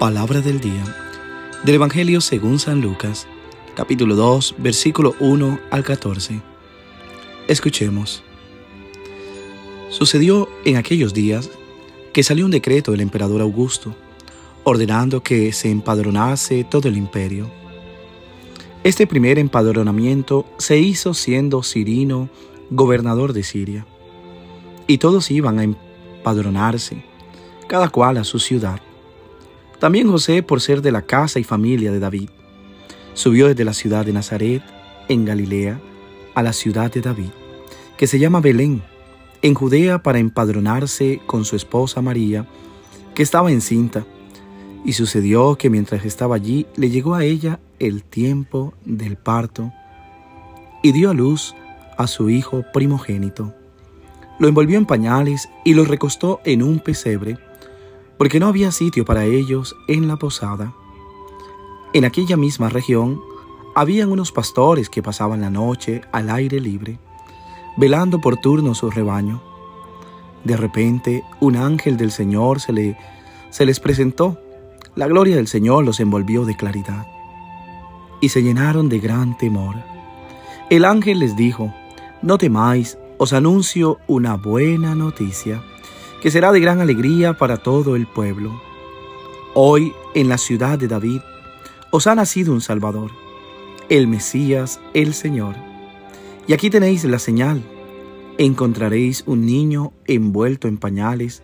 Palabra del día del Evangelio según San Lucas, capítulo 2, versículo 1 al 14. Escuchemos. Sucedió en aquellos días que salió un decreto del emperador Augusto, ordenando que se empadronase todo el imperio. Este primer empadronamiento se hizo siendo Cirino gobernador de Siria, y todos iban a empadronarse, cada cual a su ciudad. También José, por ser de la casa y familia de David, subió desde la ciudad de Nazaret, en Galilea, a la ciudad de David, que se llama Belén, en Judea, para empadronarse con su esposa María, que estaba encinta. Y sucedió que mientras estaba allí, le llegó a ella el tiempo del parto, y dio a luz a su hijo primogénito. Lo envolvió en pañales y lo recostó en un pesebre porque no había sitio para ellos en la posada. En aquella misma región habían unos pastores que pasaban la noche al aire libre, velando por turno su rebaño. De repente, un ángel del Señor se, se les presentó. La gloria del Señor los envolvió de claridad y se llenaron de gran temor. El ángel les dijo, no temáis, os anuncio una buena noticia que será de gran alegría para todo el pueblo. Hoy, en la ciudad de David, os ha nacido un Salvador, el Mesías, el Señor. Y aquí tenéis la señal. Encontraréis un niño envuelto en pañales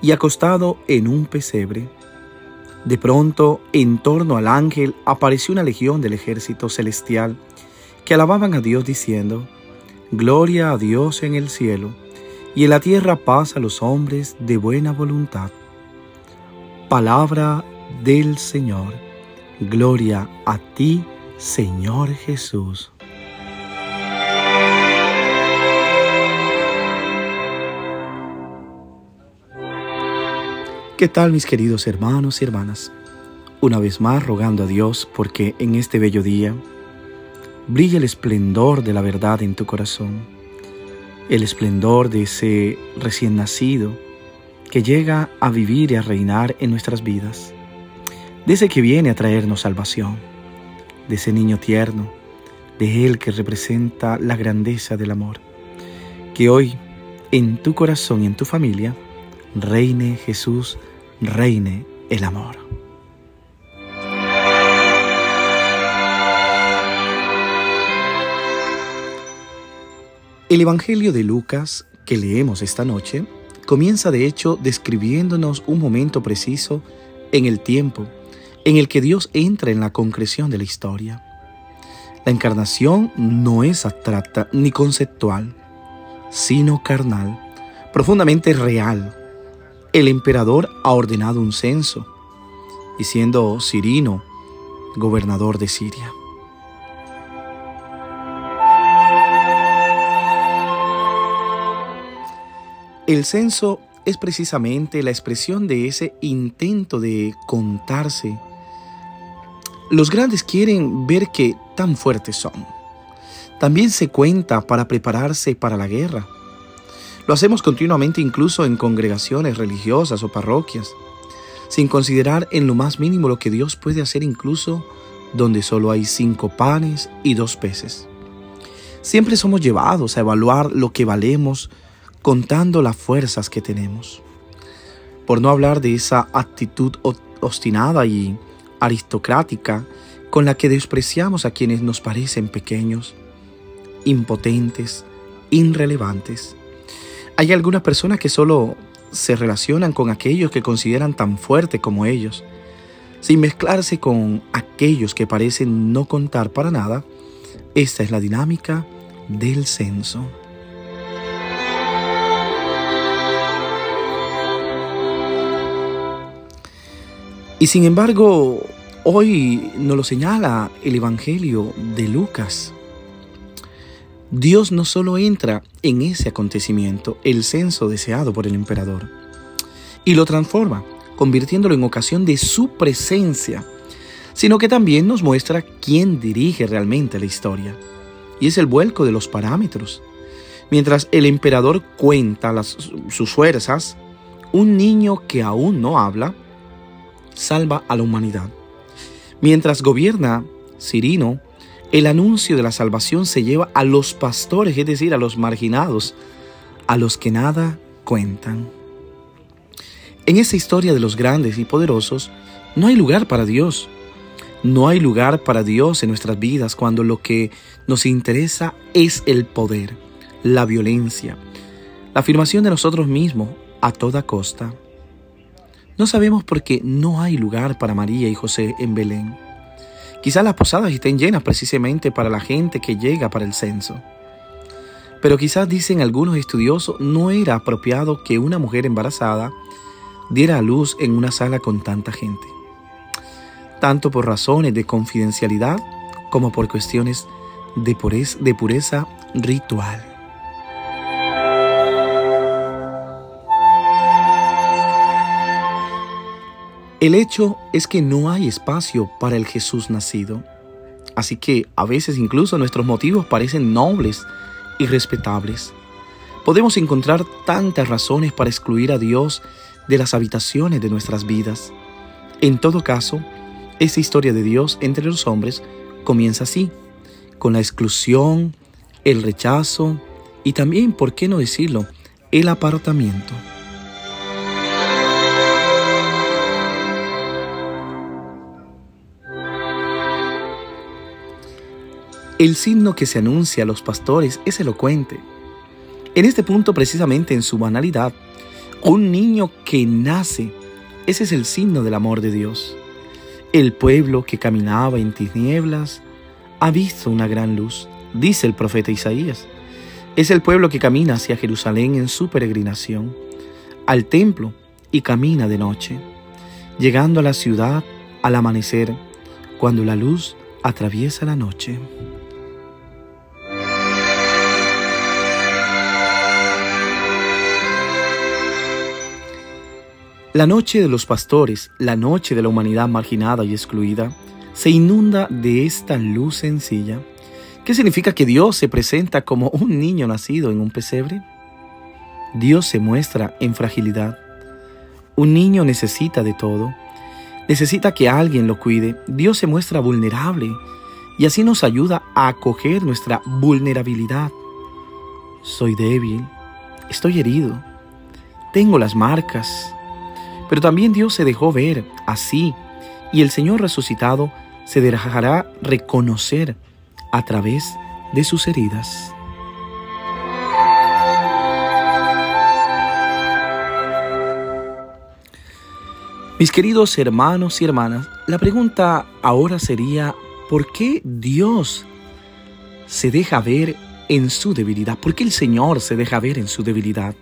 y acostado en un pesebre. De pronto, en torno al ángel apareció una legión del ejército celestial que alababan a Dios diciendo, Gloria a Dios en el cielo y en la tierra paz a los hombres de buena voluntad. Palabra del Señor. Gloria a ti, Señor Jesús. ¿Qué tal mis queridos hermanos y hermanas? Una vez más rogando a Dios porque en este bello día brille el esplendor de la verdad en tu corazón el esplendor de ese recién nacido que llega a vivir y a reinar en nuestras vidas, de ese que viene a traernos salvación, de ese niño tierno, de Él que representa la grandeza del amor. Que hoy en tu corazón y en tu familia reine Jesús, reine el amor. El Evangelio de Lucas que leemos esta noche comienza de hecho describiéndonos un momento preciso en el tiempo en el que Dios entra en la concreción de la historia. La encarnación no es abstracta ni conceptual, sino carnal, profundamente real. El emperador ha ordenado un censo, y siendo Cirino gobernador de Siria. El censo es precisamente la expresión de ese intento de contarse. Los grandes quieren ver qué tan fuertes son. También se cuenta para prepararse para la guerra. Lo hacemos continuamente incluso en congregaciones religiosas o parroquias, sin considerar en lo más mínimo lo que Dios puede hacer incluso donde solo hay cinco panes y dos peces. Siempre somos llevados a evaluar lo que valemos contando las fuerzas que tenemos. Por no hablar de esa actitud obstinada y aristocrática con la que despreciamos a quienes nos parecen pequeños, impotentes, irrelevantes. Hay algunas personas que solo se relacionan con aquellos que consideran tan fuerte como ellos, sin mezclarse con aquellos que parecen no contar para nada. Esta es la dinámica del censo. Y sin embargo, hoy nos lo señala el Evangelio de Lucas. Dios no solo entra en ese acontecimiento, el censo deseado por el emperador, y lo transforma, convirtiéndolo en ocasión de su presencia, sino que también nos muestra quién dirige realmente la historia. Y es el vuelco de los parámetros. Mientras el emperador cuenta sus fuerzas, un niño que aún no habla, salva a la humanidad. Mientras gobierna Cirino, el anuncio de la salvación se lleva a los pastores, es decir, a los marginados, a los que nada cuentan. En esa historia de los grandes y poderosos, no hay lugar para Dios. No hay lugar para Dios en nuestras vidas cuando lo que nos interesa es el poder, la violencia, la afirmación de nosotros mismos a toda costa. No sabemos por qué no hay lugar para María y José en Belén. Quizás las posadas estén llenas precisamente para la gente que llega para el censo. Pero quizás dicen algunos estudiosos no era apropiado que una mujer embarazada diera a luz en una sala con tanta gente tanto por razones de confidencialidad como por cuestiones de pureza, de pureza ritual. El hecho es que no hay espacio para el Jesús nacido. Así que a veces incluso nuestros motivos parecen nobles y respetables. Podemos encontrar tantas razones para excluir a Dios de las habitaciones de nuestras vidas. En todo caso, esa historia de Dios entre los hombres comienza así, con la exclusión, el rechazo y también, ¿por qué no decirlo?, el apartamiento. El signo que se anuncia a los pastores es elocuente. En este punto, precisamente en su banalidad, un niño que nace, ese es el signo del amor de Dios. El pueblo que caminaba en tinieblas ha visto una gran luz, dice el profeta Isaías. Es el pueblo que camina hacia Jerusalén en su peregrinación, al templo y camina de noche, llegando a la ciudad al amanecer, cuando la luz atraviesa la noche. La noche de los pastores, la noche de la humanidad marginada y excluida, se inunda de esta luz sencilla. ¿Qué significa que Dios se presenta como un niño nacido en un pesebre? Dios se muestra en fragilidad. Un niño necesita de todo. Necesita que alguien lo cuide. Dios se muestra vulnerable y así nos ayuda a acoger nuestra vulnerabilidad. Soy débil, estoy herido, tengo las marcas, pero también Dios se dejó ver así y el Señor resucitado se dejará reconocer a través de sus heridas. Mis queridos hermanos y hermanas, la pregunta ahora sería, ¿por qué Dios se deja ver en su debilidad? ¿Por qué el Señor se deja ver en su debilidad?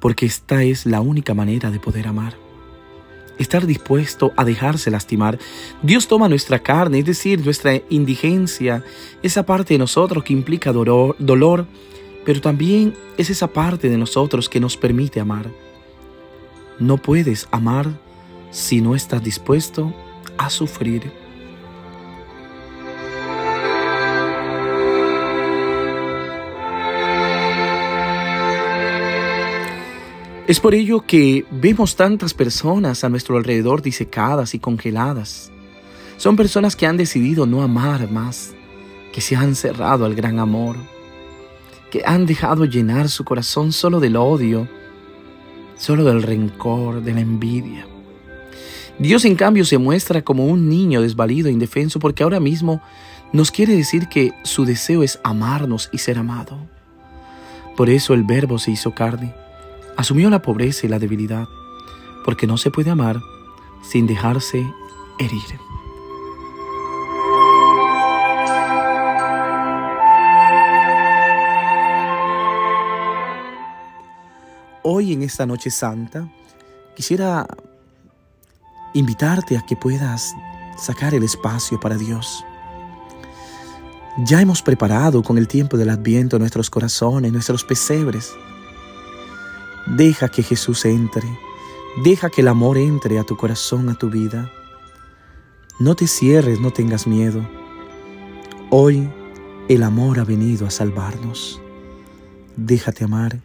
Porque esta es la única manera de poder amar. Estar dispuesto a dejarse lastimar. Dios toma nuestra carne, es decir, nuestra indigencia, esa parte de nosotros que implica dolor, dolor, pero también es esa parte de nosotros que nos permite amar. No puedes amar si no estás dispuesto a sufrir. Es por ello que vemos tantas personas a nuestro alrededor disecadas y congeladas. Son personas que han decidido no amar más, que se han cerrado al gran amor, que han dejado llenar su corazón solo del odio, solo del rencor, de la envidia. Dios en cambio se muestra como un niño desvalido e indefenso porque ahora mismo nos quiere decir que su deseo es amarnos y ser amado. Por eso el verbo se hizo carne Asumió la pobreza y la debilidad, porque no se puede amar sin dejarse herir. Hoy en esta noche santa quisiera invitarte a que puedas sacar el espacio para Dios. Ya hemos preparado con el tiempo del adviento nuestros corazones, nuestros pesebres, Deja que Jesús entre. Deja que el amor entre a tu corazón, a tu vida. No te cierres, no tengas miedo. Hoy el amor ha venido a salvarnos. Déjate amar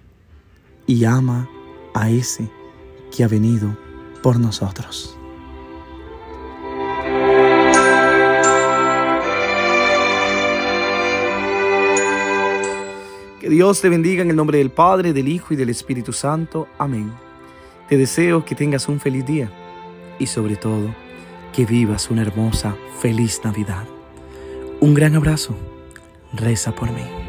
y ama a ese que ha venido por nosotros. Dios te bendiga en el nombre del Padre, del Hijo y del Espíritu Santo. Amén. Te deseo que tengas un feliz día y sobre todo que vivas una hermosa, feliz Navidad. Un gran abrazo. Reza por mí.